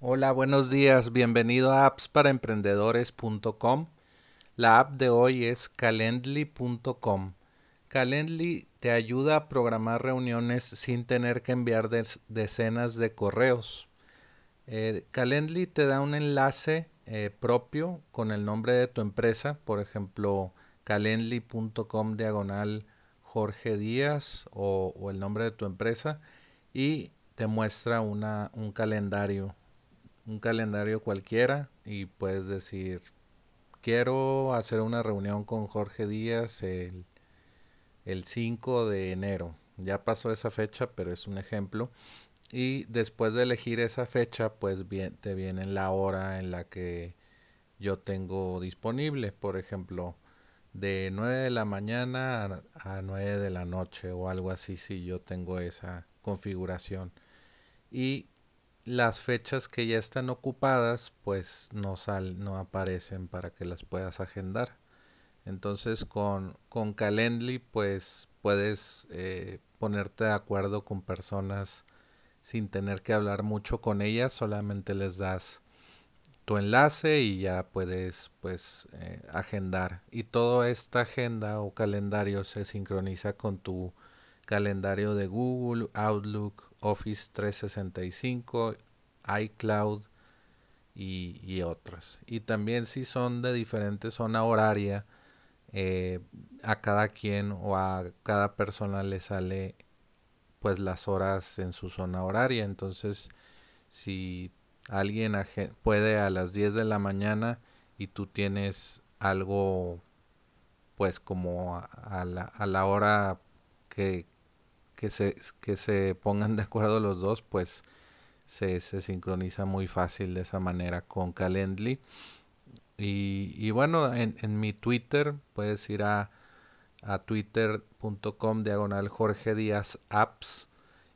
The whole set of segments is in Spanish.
Hola, buenos días. Bienvenido a appsparaemprendedores.com. La app de hoy es calendly.com. Calendly te ayuda a programar reuniones sin tener que enviar decenas de correos. Eh, Calendly te da un enlace eh, propio con el nombre de tu empresa, por ejemplo, calendly.com diagonal Jorge Díaz o, o, el nombre de tu empresa y te muestra una, un calendario un calendario cualquiera y puedes decir, quiero hacer una reunión con Jorge Díaz el, el 5 de enero. Ya pasó esa fecha, pero es un ejemplo. Y después de elegir esa fecha, pues bien, te viene la hora en la que yo tengo disponible. Por ejemplo, de 9 de la mañana a, a 9 de la noche o algo así si yo tengo esa configuración. Y las fechas que ya están ocupadas pues no sal, no aparecen para que las puedas agendar. Entonces con, con Calendly pues puedes eh, ponerte de acuerdo con personas sin tener que hablar mucho con ellas solamente les das tu enlace y ya puedes pues eh, agendar. Y toda esta agenda o calendario se sincroniza con tu calendario de Google, Outlook, Office 365, iCloud y, otras. Y también si son de diferente zona horaria, eh, a cada quien o a cada persona le sale pues las horas en su zona horaria. Entonces, si alguien puede a las 10 de la mañana y tú tienes algo pues como a, la, a la, hora que, que se, que se pongan de acuerdo los dos, pues se, se sincroniza muy fácil de esa manera con Calendly. Y, y bueno, en, en, mi Twitter puedes ir a, a twitter.com diagonal Jorge Díaz Apps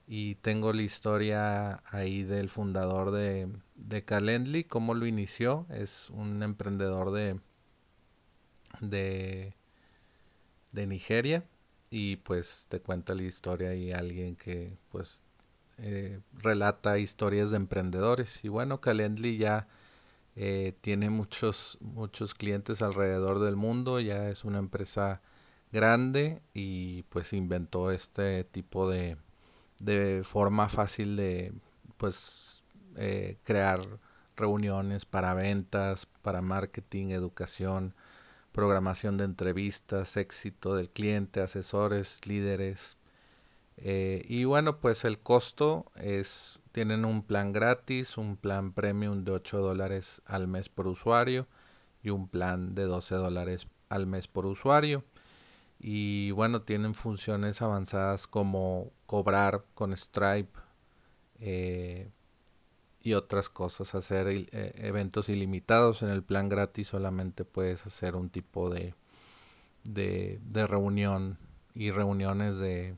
y tengo la historia ahí del fundador de, de Calendly, cómo lo inició. Es un emprendedor de, de, de Nigeria y pues te cuenta la historia y alguien que pues eh, relata historias de emprendedores. Y bueno Calendly ya eh, tiene muchos muchos clientes alrededor del mundo ya es una empresa grande y pues inventó este tipo de, de forma fácil de pues eh, crear reuniones para ventas para marketing educación programación de entrevistas, éxito del cliente, asesores, líderes. Eh, y bueno, pues el costo es, tienen un plan gratis, un plan premium de 8 dólares al mes por usuario y un plan de 12 dólares al mes por usuario. Y bueno, tienen funciones avanzadas como cobrar con Stripe, eh, y otras cosas, hacer eh, eventos ilimitados. En el plan gratis solamente puedes hacer un tipo de, de, reunión y reuniones de,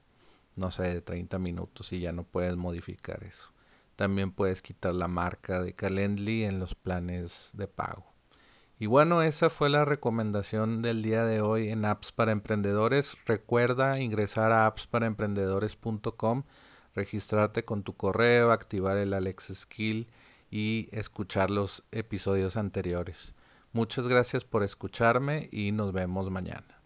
no sé, de 30 minutos y ya no puedes modificar eso. También puedes quitar la marca de Calendly en los planes de pago. Y bueno, esa fue la recomendación del día de hoy en Apps para Emprendedores. Recuerda ingresar a appsparaemprendedores.com registrarte con tu correo, activar el Alex Skill y escuchar los episodios anteriores. Muchas gracias por escucharme y nos vemos mañana.